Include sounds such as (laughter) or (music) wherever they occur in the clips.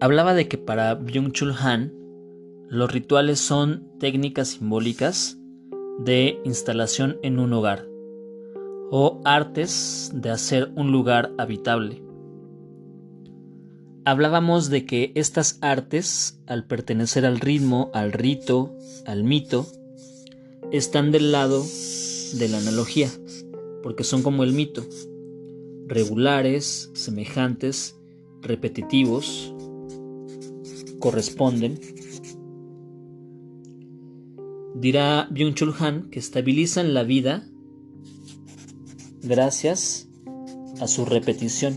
hablaba de que para Byung-Chul Han los rituales son técnicas simbólicas de instalación en un hogar o artes de hacer un lugar habitable. Hablábamos de que estas artes, al pertenecer al ritmo, al rito, al mito, están del lado de la analogía, porque son como el mito, regulares, semejantes, repetitivos, corresponden. Dirá Byung-Chul Han que estabilizan la vida gracias a su repetición.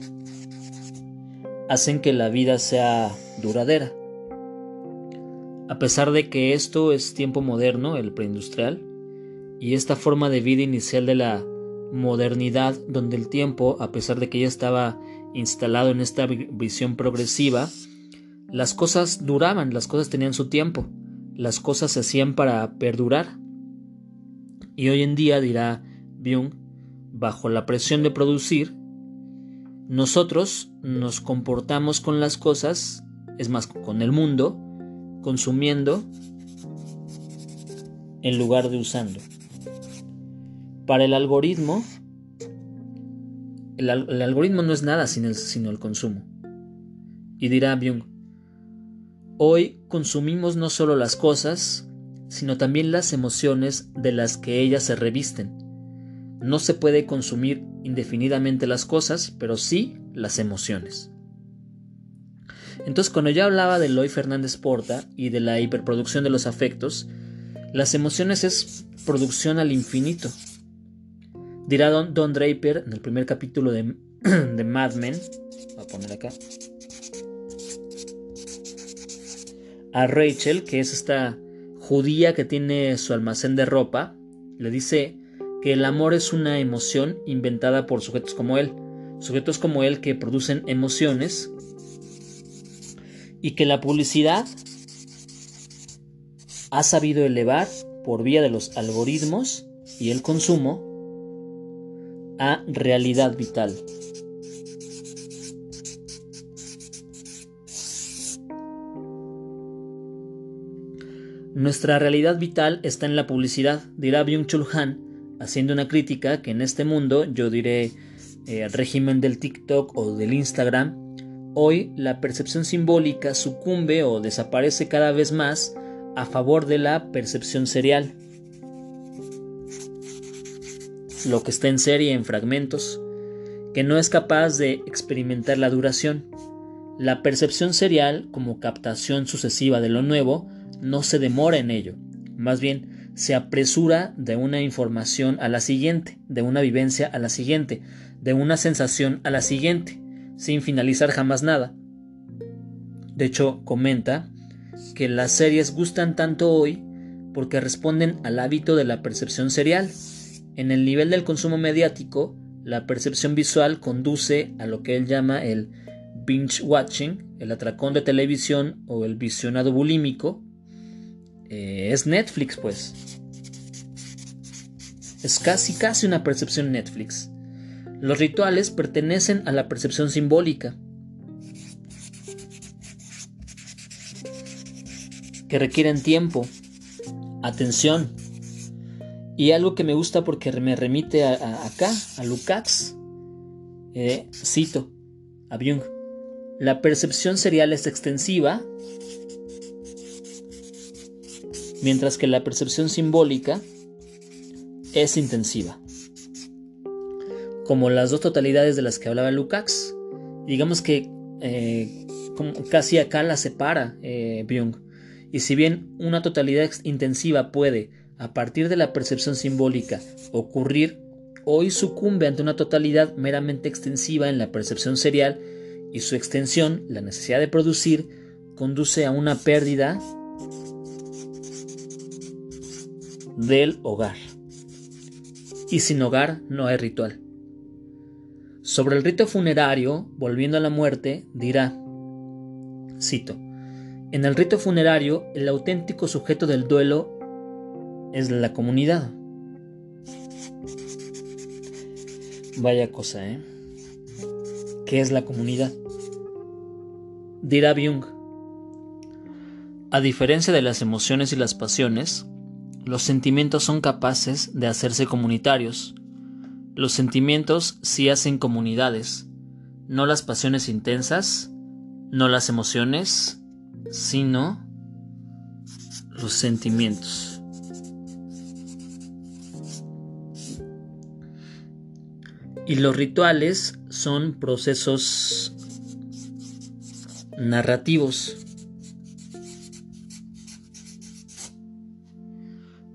Hacen que la vida sea duradera. A pesar de que esto es tiempo moderno, el preindustrial, y esta forma de vida inicial de la modernidad, donde el tiempo, a pesar de que ya estaba instalado en esta visión progresiva, las cosas duraban, las cosas tenían su tiempo, las cosas se hacían para perdurar. Y hoy en día, dirá Byung, bajo la presión de producir, nosotros nos comportamos con las cosas, es más, con el mundo, consumiendo en lugar de usando. Para el algoritmo, el, algoritmo no es nada el, sino el consumo. Y dirá Byung, hoy consumimos no solo las cosas, sino también las emociones de las que ellas se revisten. No se puede consumir indefinidamente las cosas, pero sí las emociones. Entonces, cuando ya hablaba de Loy Fernández Porta y de la hiperproducción de los afectos, las emociones es producción al infinito. Dirá Don, Draper en el primer capítulo de, (clears throat) de Mad Men, voy a poner acá, a Rachel, que es esta judía que tiene su almacén de ropa, le dice, que el amor es una emoción inventada por sujetos como él, sujetos como él que producen emociones y que la publicidad ha sabido elevar por vía de los algoritmos y el consumo a realidad vital. Nuestra realidad vital está en la publicidad, dirá Byung-Chul Han, haciendo una crítica que en este mundo, yo diré eh, régimen del TikTok o del Instagram, hoy la percepción simbólica sucumbe o desaparece cada vez más a favor de la percepción serial. Lo que está en serie en fragmentos, que no es capaz de experimentar la duración. La percepción serial, como captación sucesiva de lo nuevo, no se demora en ello, más bien se apresura de una información a la siguiente, de una vivencia a la siguiente, de una sensación a la siguiente, sin finalizar jamás nada. De hecho, comenta que las series gustan tanto hoy porque responden al hábito de la percepción serial. En el nivel del consumo mediático, la percepción visual conduce a lo que él llama el binge watching, el atracón de televisión o el visionado bulímico, eh, es Netflix, pues. Es casi, casi una percepción Netflix. Los rituales pertenecen a la percepción simbólica, que requieren tiempo, atención, y algo que me gusta porque me remite a, acá, a Lukács, eh, cito a Byung, la percepción serial es extensiva mientras que la percepción simbólica es intensiva. Como las dos totalidades de las que hablaba Lukács, digamos que eh, casi acá la separa eh. Y si bien una totalidad intensiva puede, a partir de la percepción simbólica, ocurrir, hoy sucumbe ante una totalidad meramente extensiva en la percepción serial y su extensión, la necesidad de producir, conduce a una pérdida del hogar. Y sin hogar no hay ritual. Sobre el rito funerario, volviendo a la muerte, dirá, cito, en el rito funerario el auténtico sujeto del duelo es la comunidad. Vaya cosa, ¿eh? ¿Qué es la comunidad? Dirá Byung, a diferencia de las emociones y las pasiones, los sentimientos son capaces de hacerse comunitarios. Los sentimientos sí hacen comunidades, no las pasiones intensas, no las emociones, sino los sentimientos. Y los rituales son procesos narrativos.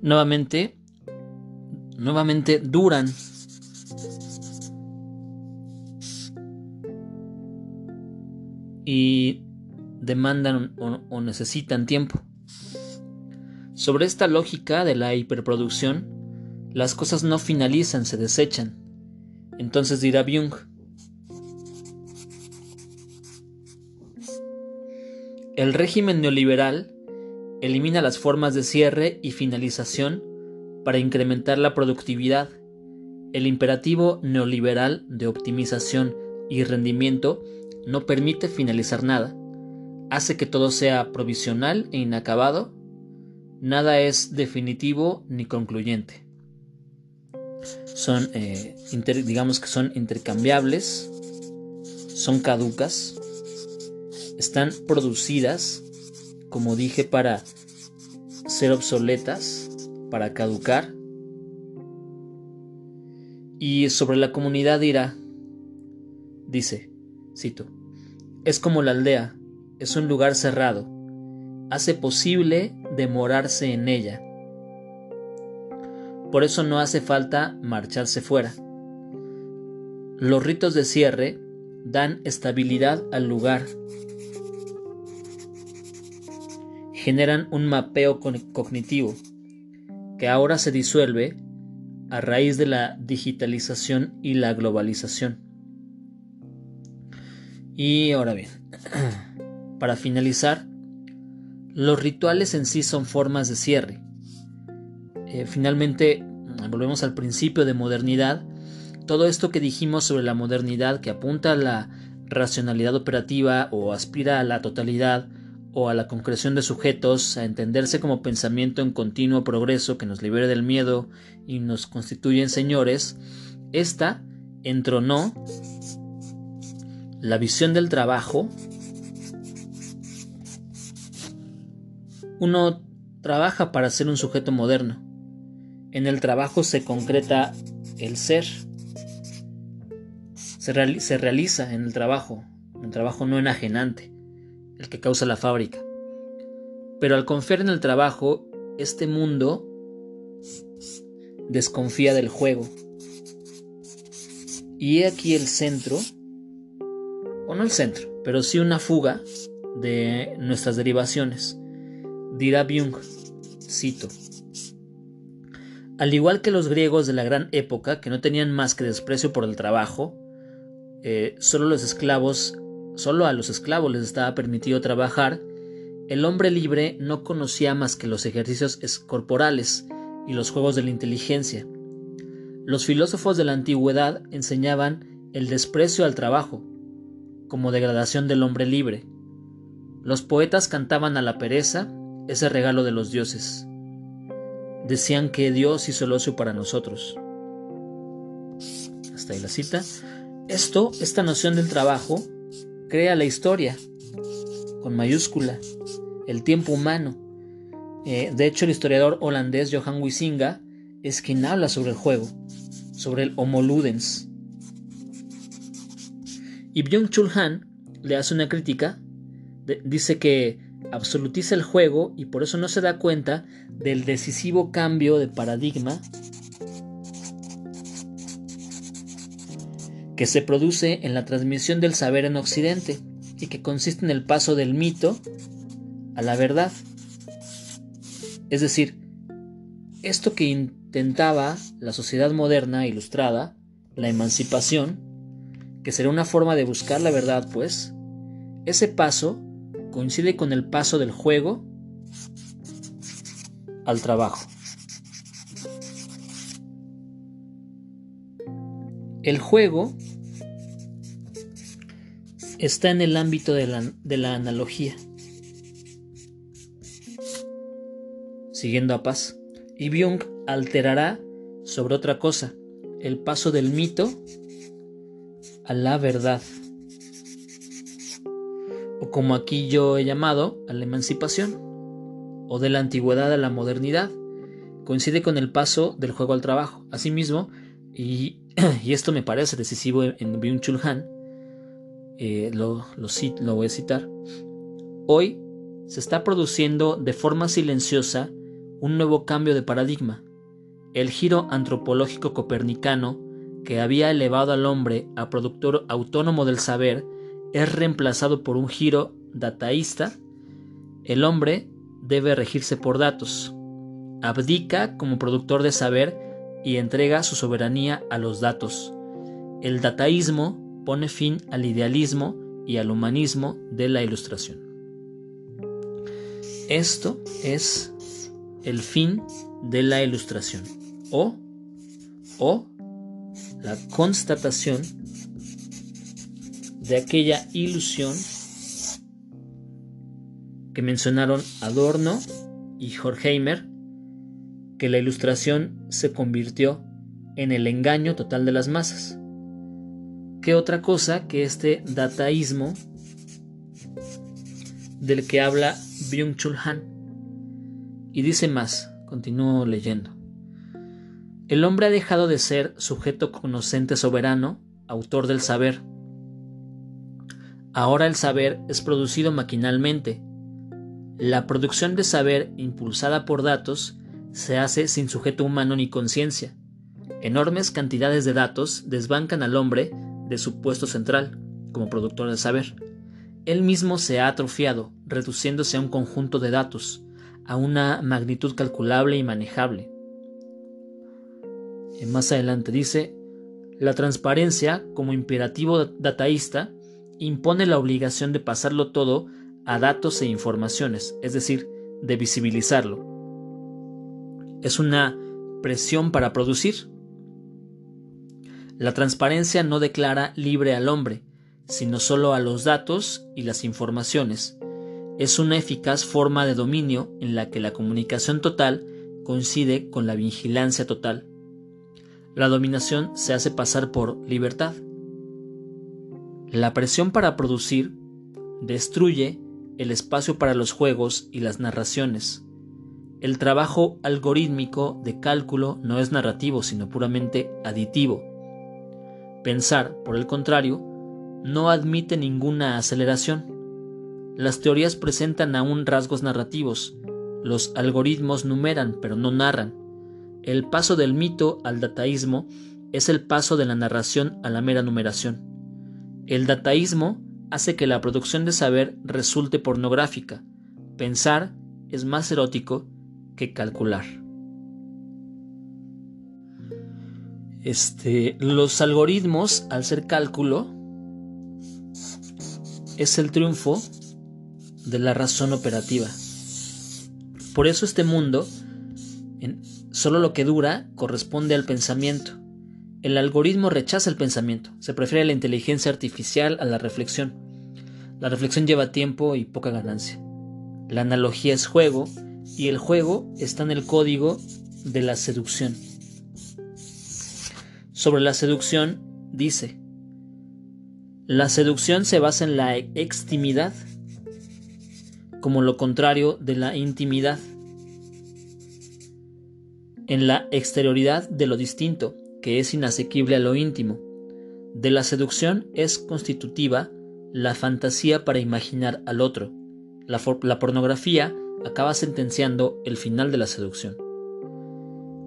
Nuevamente, nuevamente duran. Y demandan o, necesitan tiempo. Sobre esta lógica de la hiperproducción, las cosas no finalizan, se desechan. Entonces dirá Byung, el régimen neoliberal elimina las formas de cierre y finalización para incrementar la productividad. El imperativo neoliberal de optimización y rendimiento no permite finalizar nada hace que todo sea provisional e inacabado, nada es definitivo ni concluyente. Son, eh, digamos que son intercambiables, son caducas, están producidas, como dije, para ser obsoletas, para caducar. Y sobre la comunidad dirá, dice, cito, es como la aldea, es un lugar cerrado. Hace posible demorarse en ella. Por eso no hace falta marcharse fuera. Los ritos de cierre dan estabilidad al lugar. Generan un mapeo cognitivo que ahora se disuelve a raíz de la digitalización y la globalización. Y ahora bien, (clears throat) Para finalizar, los rituales en sí son formas de cierre. Eh, finalmente, volvemos al principio de modernidad. Todo esto que dijimos sobre la modernidad que apunta a la racionalidad operativa o aspira a la totalidad o a la concreción de sujetos, a entenderse como pensamiento en continuo progreso que nos libere del miedo y nos constituye en señores, esta entronó la visión del trabajo Uno trabaja para ser un sujeto moderno. En el trabajo se concreta el ser. Se, realiza en el trabajo, el trabajo no enajenante, el que causa la fábrica. Pero al confiar en el trabajo, este mundo desconfía del juego. Y he aquí el centro, o no el centro, pero sí una fuga de nuestras derivaciones. Dirá Byung, cito, al igual que los griegos de la gran época, que no tenían más que desprecio por el trabajo, eh, solo los esclavos, solo a los esclavos les estaba permitido trabajar, el hombre libre no conocía más que los ejercicios corporales y los juegos de la inteligencia. Los filósofos de la antigüedad enseñaban el desprecio al trabajo, como degradación del hombre libre. Los poetas cantaban a la pereza ese regalo de los dioses. Decían que Dios hizo el ocio para nosotros. Hasta ahí la cita. Esto, esta noción del trabajo, crea la historia, con mayúscula, el tiempo humano. Eh, de hecho, el historiador holandés Johan Huizinga es quien habla sobre el juego, sobre el Homo Ludens. Y Byung-Chul Han le hace una crítica, dice que absolutiza el juego y por eso no se da cuenta del decisivo cambio de paradigma que se produce en la transmisión del saber en Occidente y que consiste en el paso del mito a la verdad. Es decir, esto que intentaba la sociedad moderna ilustrada, la emancipación, que será una forma de buscar la verdad, pues, ese paso coincide con el paso del juego al trabajo. El juego está en el ámbito de la, de la analogía. Siguiendo a Paz. Y Byung alterará sobre otra cosa, el paso del mito a la verdad, o como aquí yo he llamado, a la emancipación, o de la antigüedad a la modernidad, coincide con el paso del juego al trabajo. Asimismo, y, (clears throat) y esto me parece decisivo en Byung-Chul Han, eh, lo, lo, lo voy a citar, hoy se está produciendo de forma silenciosa un nuevo cambio de paradigma. El giro antropológico copernicano, que había elevado al hombre a productor autónomo del saber, es reemplazado por un giro dataísta. El hombre debe regirse por datos. Abdica como productor de saber y entrega su soberanía a los datos. El dataísmo pone fin al idealismo y al humanismo de la ilustración. Esto es el fin de la ilustración o, o la constatación de aquella ilusión que mencionaron Adorno y Horkheimer, que la ilustración se convirtió en el engaño total de las masas. ¿Qué otra cosa que este dataísmo del que habla Byung-Chul Han? Y dice más, continúo leyendo. El hombre ha dejado de ser sujeto conocente soberano, autor del saber. Ahora el saber es producido maquinalmente. La producción de saber impulsada por datos se hace sin sujeto humano ni conciencia. Enormes cantidades de datos desbancan al hombre de central, como productor de saber. Él mismo se ha atrofiado, reduciéndose a un conjunto de datos, a una magnitud calculable y manejable. Y más adelante dice, la transparencia, como imperativo dataísta, impone la obligación de pasarlo todo a datos e informaciones, es decir, de visibilizarlo. Es una presión para producir, la transparencia no declara libre al hombre, sino solo a los datos y las informaciones. Es una eficaz forma de dominio en la que la comunicación total coincide con la vigilancia total. La dominación se hace pasar por libertad. La presión para producir destruye el espacio para los juegos y las narraciones. El trabajo algorítmico de cálculo no es narrativo, sino puramente aditivo. Pensar, por el contrario, no admite ninguna aceleración. Las teorías presentan aún rasgos narrativos, los algoritmos numeran pero no narran. El paso del mito al dataísmo es el paso de la narración a la mera numeración. El dataísmo hace que la producción de saber resulte pornográfica. Pensar es más erótico que calcular. Este, los algoritmos, al ser cálculo, es el triunfo de la razón operativa. Por eso este mundo, solo lo que dura, corresponde al pensamiento. El algoritmo rechaza el pensamiento, se prefiere la inteligencia artificial a la reflexión. La reflexión lleva tiempo y poca ganancia. La analogía es juego y el juego está en el código de la seducción. Sobre la seducción dice, la seducción se basa en la extimidad como lo contrario de la intimidad, en la exterioridad de lo distinto, que es inasequible a lo íntimo. De la seducción es constitutiva la fantasía para imaginar al otro. La, la pornografía acaba sentenciando el final de la seducción.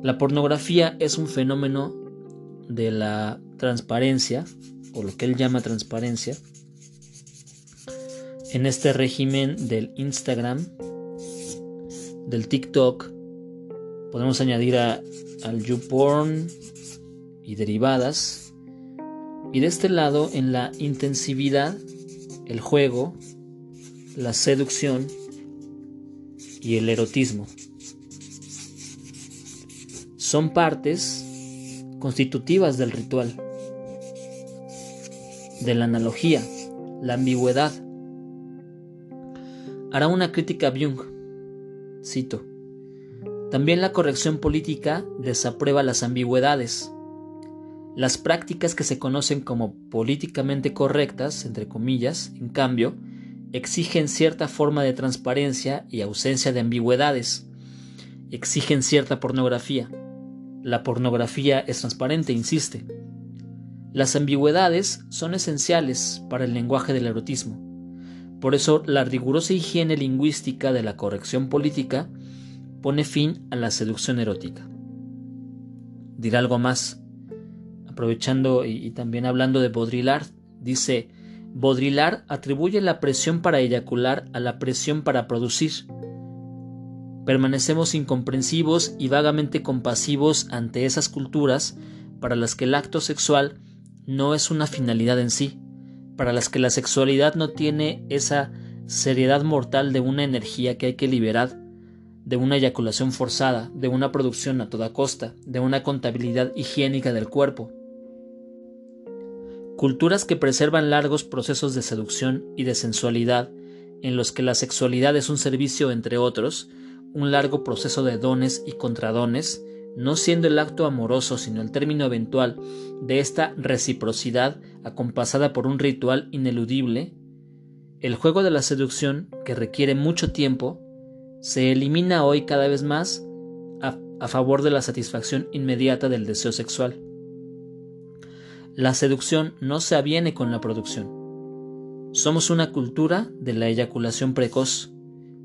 La pornografía es un fenómeno de la transparencia, o lo que él llama transparencia, en este régimen del Instagram, del TikTok, podemos añadir a, al YouPorn y derivadas, y de este lado en la intensividad, el juego, la seducción y el erotismo. Son partes constitutivas del ritual, de la analogía, la ambigüedad. Hará una crítica a Byung. Cito. También la corrección política desaprueba las ambigüedades. Las prácticas que se conocen como políticamente correctas, entre comillas, en cambio, exigen cierta forma de transparencia y ausencia de ambigüedades. Exigen cierta pornografía. La pornografía es transparente, insiste. Las ambigüedades son esenciales para el lenguaje del erotismo. Por eso la rigurosa higiene lingüística de la corrección política pone fin a la seducción erótica. Dirá algo más aprovechando y, también hablando de Baudrillard, dice, Baudrillard atribuye la presión para eyacular a la presión para producir. Permanecemos incomprensivos y vagamente compasivos ante esas culturas para las que el acto sexual no es una finalidad en sí, para las que la sexualidad no tiene esa seriedad mortal de una energía que hay que liberar, de una eyaculación forzada, de una producción a toda costa, de una contabilidad higiénica del cuerpo. Culturas que preservan largos procesos de seducción y de sensualidad, en los que la sexualidad es un servicio entre otros, un largo proceso de dones y contradones, no siendo el acto amoroso sino el término eventual de esta reciprocidad acompasada por un ritual ineludible, el juego de la seducción, que requiere mucho tiempo, se elimina hoy cada vez más a, a favor de la satisfacción inmediata del deseo sexual. La seducción no se aviene con la producción. Somos una cultura de la eyaculación precoz.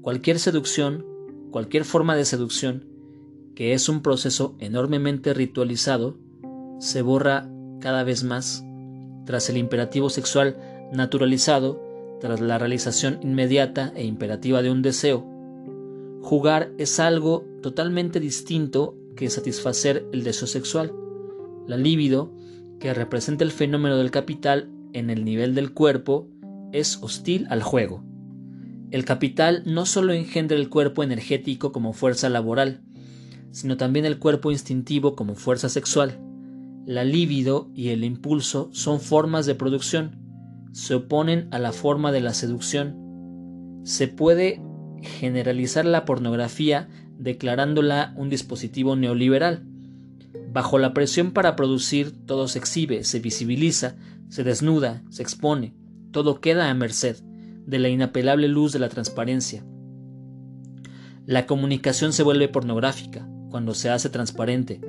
Cualquier seducción, cualquier forma de seducción, que es un proceso enormemente ritualizado, se borra cada vez más tras el imperativo sexual naturalizado, tras la realización inmediata e imperativa de un deseo. Jugar es algo totalmente distinto que satisfacer el deseo sexual. La libido que representa el fenómeno del capital en el nivel del cuerpo, es hostil al juego. El capital no solo engendra el cuerpo energético como fuerza laboral, sino también el cuerpo instintivo como fuerza sexual. La libido y el impulso son formas de producción, se oponen a la forma de la seducción. Se puede generalizar la pornografía declarándola un dispositivo neoliberal, Bajo la presión para producir, todo se exhibe, se visibiliza, se desnuda, se expone, todo queda a merced de la inapelable luz de la transparencia. La comunicación se vuelve pornográfica cuando se hace transparente,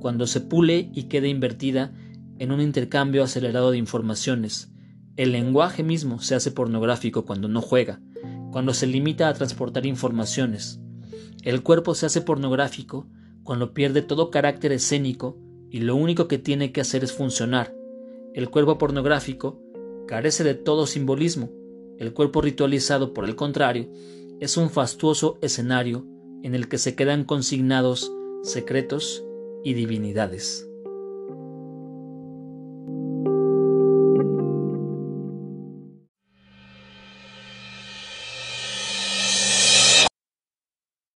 cuando se pule y queda invertida en un intercambio acelerado de informaciones. El lenguaje mismo se hace pornográfico cuando no juega, cuando se limita a transportar informaciones. El cuerpo se hace pornográfico cuando pierde todo carácter escénico y lo único que tiene que hacer es funcionar. El cuerpo pornográfico carece de todo simbolismo. El cuerpo ritualizado, por el contrario, es un fastuoso escenario en el que se quedan consignados secretos y divinidades.